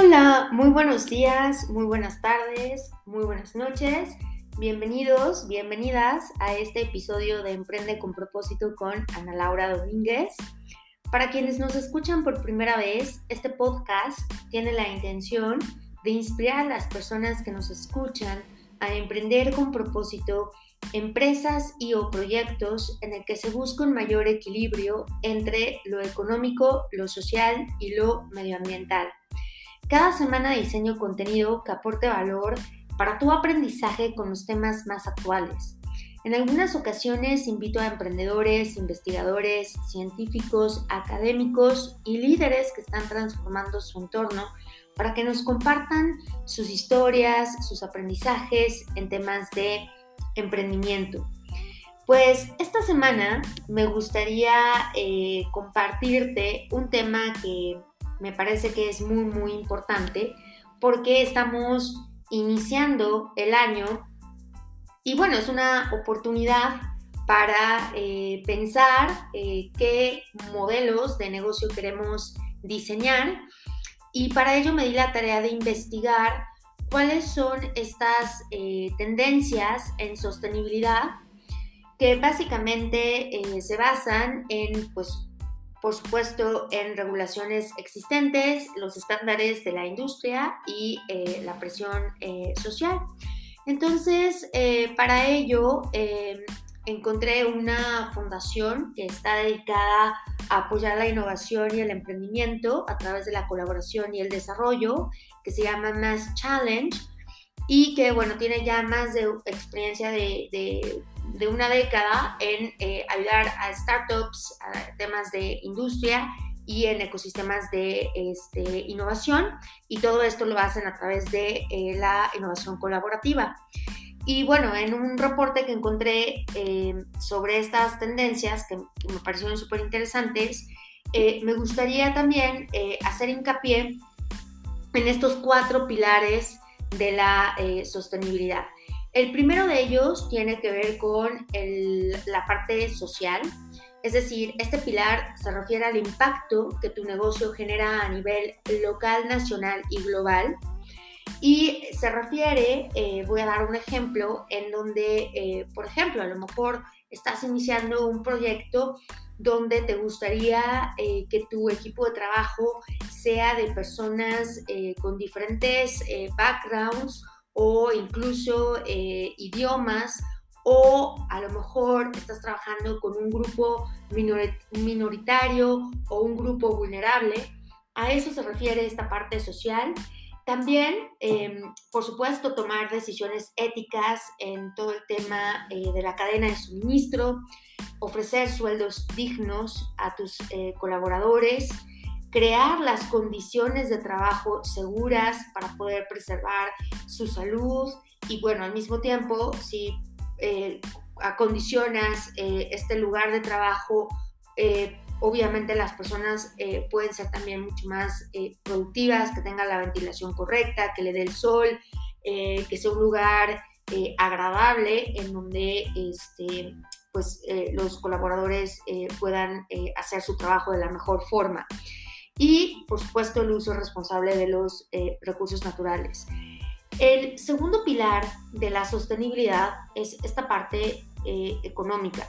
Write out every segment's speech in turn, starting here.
Hola, muy buenos días, muy buenas tardes, muy buenas noches. Bienvenidos, bienvenidas a este episodio de Emprende con propósito con Ana Laura Domínguez. Para quienes nos escuchan por primera vez, este podcast tiene la intención de inspirar a las personas que nos escuchan a emprender con propósito empresas y o proyectos en el que se busca un mayor equilibrio entre lo económico, lo social y lo medioambiental. Cada semana diseño contenido que aporte valor para tu aprendizaje con los temas más actuales. En algunas ocasiones invito a emprendedores, investigadores, científicos, académicos y líderes que están transformando su entorno para que nos compartan sus historias, sus aprendizajes en temas de emprendimiento. Pues esta semana me gustaría eh, compartirte un tema que me parece que es muy, muy importante porque estamos iniciando el año y bueno, es una oportunidad para eh, pensar eh, qué modelos de negocio queremos diseñar y para ello me di la tarea de investigar cuáles son estas eh, tendencias en sostenibilidad que básicamente se basan en pues por supuesto, en regulaciones existentes, los estándares de la industria y eh, la presión eh, social. Entonces, eh, para ello, encontré una fundación que está dedicada a apoyar la innovación y el emprendimiento a través de la colaboración y el desarrollo, que se llama Mass Challenge y que, bueno, tiene ya más de experiencia de de una década en eh, ayudar a startups, a temas de industria y en ecosistemas de este, innovación y todo esto lo hacen a través de eh, la innovación colaborativa. Y bueno, en un reporte que encontré eh, sobre estas tendencias que, me parecieron súper interesantes, me gustaría también hacer hincapié en estos cuatro pilares de la sostenibilidad. El primero de ellos tiene que ver con la parte social, es decir, este pilar se refiere al impacto que tu negocio genera a nivel local, nacional y global. Y se refiere, eh, voy a dar un ejemplo, en donde, eh, por ejemplo, a lo mejor estás iniciando un proyecto donde te gustaría eh, que tu equipo de trabajo sea de personas con diferentes backgrounds o incluso eh, idiomas o a lo mejor estás trabajando con un grupo minoritario o un grupo vulnerable. A eso se refiere esta parte social. También, em, por supuesto, tomar decisiones éticas en todo el tema eh, de la cadena de suministro, ofrecer sueldos dignos a tus eh, colaboradores, crear las condiciones de trabajo seguras para poder preservar su salud y bueno, al mismo tiempo, si eh, acondicionas eh, este lugar de trabajo, eh, obviamente las personas pueden ser también mucho más productivas, que tengan la ventilación correcta, que le dé el sol, que sea un lugar agradable en donde este, pues, los colaboradores puedan hacer su trabajo de la mejor forma y, por supuesto, el uso responsable de los eh, recursos naturales. El segundo pilar de la sostenibilidad es esta parte eh, económica.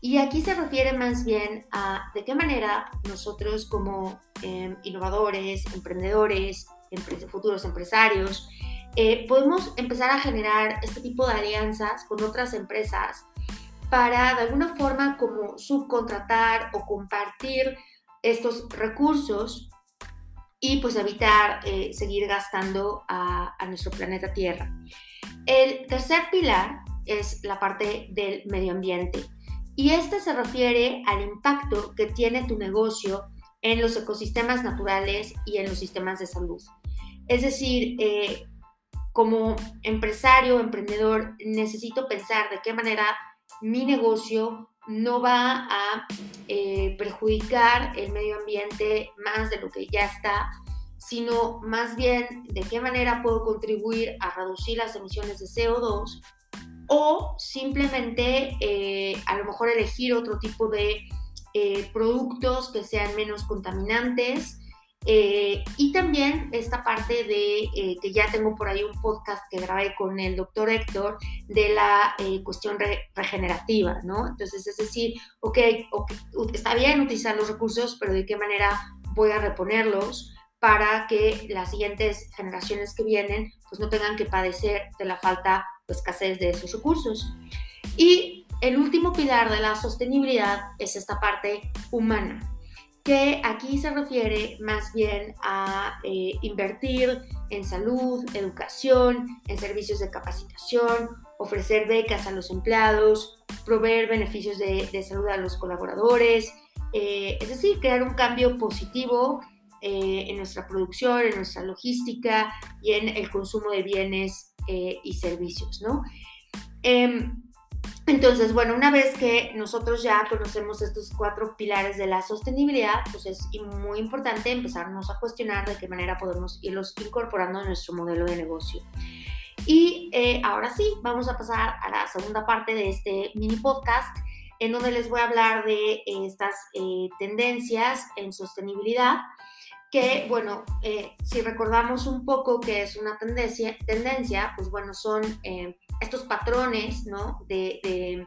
Y aquí se refiere más bien a de qué manera nosotros como em, innovadores, emprendedores, futuros empresarios, eh, podemos empezar a generar este tipo de alianzas con otras empresas para de alguna forma como subcontratar o compartir estos recursos y pues evitar eh, seguir gastando a, nuestro planeta Tierra. El tercer pilar es la parte del medio ambiente y este se refiere al impacto que tiene tu negocio en los ecosistemas naturales y en los sistemas de salud. Es decir, eh, como empresario, o emprendedor, necesito pensar de qué manera mi negocio no va a eh, perjudicar el medio ambiente más de lo que ya está, sino más bien de qué manera puedo contribuir a reducir las emisiones de CO2 o simplemente eh, a lo mejor elegir otro tipo de eh, productos que sean menos contaminantes Eh, y también esta parte de eh, que ya tengo por ahí un podcast que grabé con el doctor Héctor de la eh, cuestión regenerativa, ¿no? Entonces, es decir, ok, está bien utilizar los recursos, pero de qué manera voy a reponerlos para que las siguientes generaciones que vienen pues no tengan que padecer de la falta o escasez de esos recursos. Y el último pilar de la sostenibilidad es esta parte humana que aquí se refiere más bien a eh, invertir en salud, educación, en servicios de capacitación, ofrecer becas a los empleados, proveer beneficios de, salud a los colaboradores, eh, es decir, crear un cambio positivo eh, en nuestra producción, en nuestra logística y en el consumo de bienes y servicios, ¿no? Entonces, bueno, una vez que nosotros ya conocemos estos cuatro pilares de la sostenibilidad, pues es muy importante empezarnos a cuestionar de qué manera podemos irlos incorporando en nuestro modelo de negocio. Y eh, ahora sí, vamos a pasar a la segunda parte de este mini podcast, en donde les voy a hablar de estas eh, tendencias en sostenibilidad que, bueno, eh, si recordamos un poco que es una tendencia, tendencia pues bueno, son estos patrones, ¿no? De,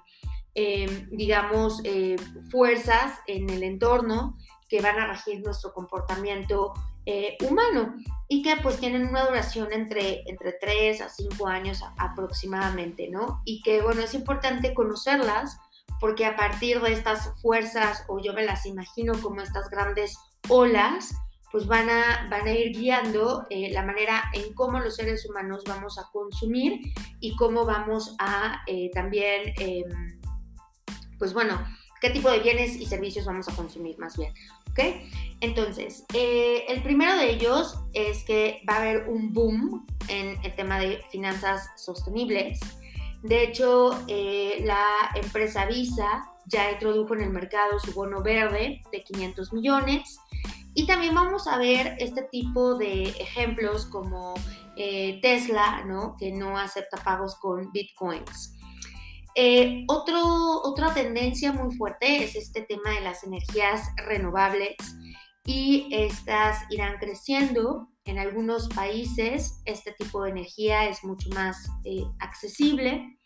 em, digamos, eh, fuerzas en el entorno que van a regir nuestro comportamiento eh, humano y que pues tienen una duración entre, entre 3 a 5 años aproximadamente, ¿no? Y que, bueno, es importante conocerlas porque a partir de estas fuerzas, o yo me las imagino como estas grandes olas, pues van a, van a ir guiando eh, la manera en cómo los seres humanos vamos a consumir y cómo vamos a eh, también, em, pues bueno, qué tipo de bienes y servicios vamos a consumir más bien. Entonces, eh, el primero de ellos es que va a haber un boom en el tema de finanzas sostenibles. De hecho, la empresa Visa ya introdujo en el mercado su bono verde de 500 millones y también vamos a ver este tipo de ejemplos como eh, Tesla, ¿no? que no acepta pagos con bitcoins. Eh, otra tendencia muy fuerte es este tema de las energías renovables y estas irán creciendo. En algunos países este tipo de energía es mucho más eh, accesible.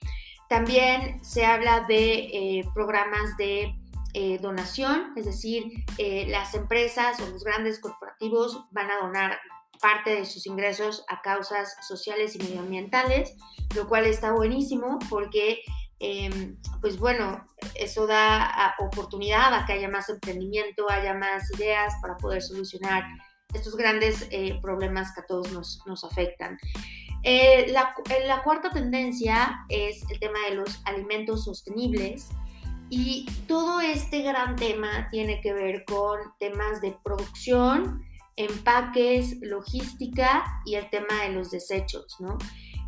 También se habla de programas de eh, donación, es decir, eh, las empresas o los grandes corporativos van a donar parte de sus ingresos a causas sociales y medioambientales, lo cual está buenísimo porque, em, pues bueno, eso da oportunidad a que haya más emprendimiento, haya más ideas para poder solucionar estos grandes eh, problemas que a todos nos, afectan. la cuarta tendencia es el tema de los alimentos sostenibles. Y todo este gran tema tiene que ver con temas de producción, empaques, logística y el tema de los desechos, ¿no?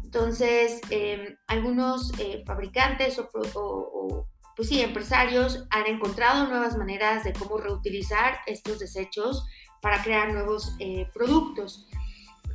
Entonces, em, algunos eh, fabricantes o, pues sí, empresarios han encontrado nuevas maneras de cómo reutilizar estos desechos para crear nuevos eh, productos.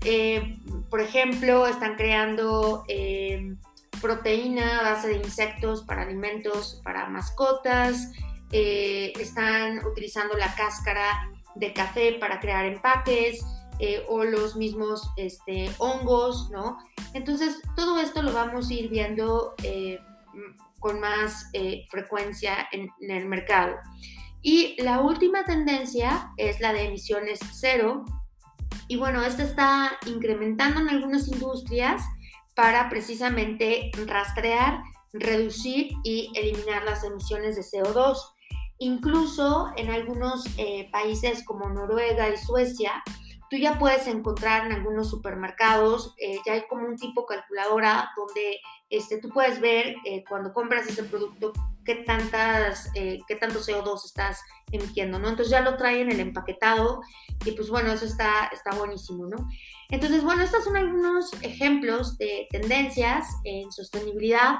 Eh, por ejemplo, están creando em, proteína a base de insectos para alimentos para mascotas, eh, están utilizando la cáscara de café para crear empaques eh, o los mismos este, hongos, ¿no? Entonces, todo esto lo vamos a ir viendo eh, con más frecuencia en, en el mercado. Y la última tendencia es la de emisiones cero. Y bueno, esta está incrementando en algunas industrias para precisamente rastrear, reducir y eliminar las emisiones de CO2. Incluso en algunos eh, países como Noruega y Suecia, tú ya puedes encontrar en algunos supermercados, eh, ya hay como un tipo calculadora donde este, tú puedes ver eh, cuando compras ese producto qué, tantas, qué tanto CO2 estás emitiendo, ¿no? Entonces ya lo traen el empaquetado y pues bueno, eso está, está buenísimo, ¿no? Entonces, bueno, estos son algunos ejemplos de tendencias en sostenibilidad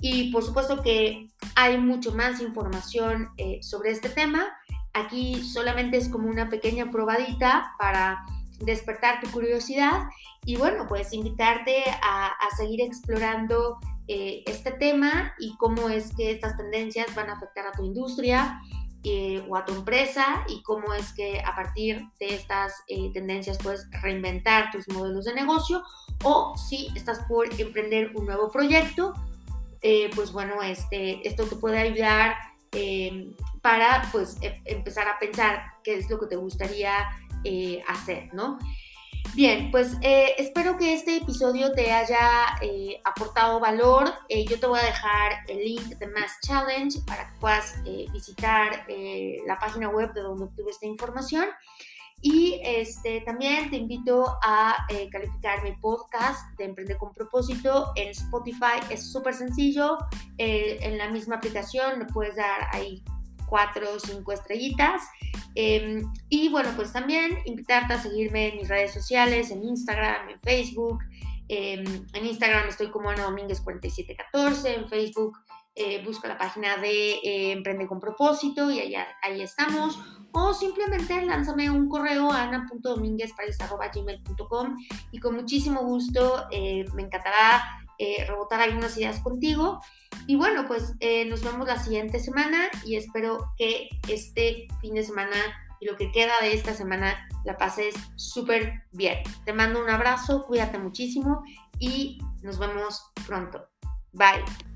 y por supuesto que hay mucho más información eh, sobre este tema. Aquí solamente es como una pequeña probadita para despertar tu curiosidad y bueno, pues invitarte a, seguir explorando eh, este tema y cómo es que estas tendencias van a afectar a tu industria, eh, o a tu empresa y cómo es que a partir de estas eh, tendencias puedes reinventar tus modelos de negocio o si estás por emprender un nuevo proyecto, pues bueno, este, esto te puede ayudar para pues e, empezar a pensar qué es lo que te gustaría hacer, ¿no? Bien, pues eh, espero que este episodio te haya eh, aportado valor. Eh, yo te voy a dejar el link de Mass Challenge para que puedas visitar la página web de donde obtuve esta información. Y este, también te invito a calificar mi podcast de Emprende con propósito en Spotify. Es súper sencillo. en la misma aplicación le puedes dar ahí cuatro o cinco estrellitas. Em, y bueno, pues también invitarte a seguirme en mis redes sociales, en Instagram, en Facebook. Em, en Instagram estoy como Ana Domínguez 4714, en Facebook eh, busca la página de eh, Emprende con propósito y allá, ahí estamos. O simplemente lánzame un correo a ana.domínguezparis.gmail.com y con muchísimo gusto eh, me encantará eh, rebotar algunas ideas contigo. Y bueno, pues eh, nos vemos la siguiente semana y espero que este fin de semana y lo que queda de esta semana la pases súper bien. Te mando un abrazo, cuídate muchísimo y nos vemos pronto. Bye.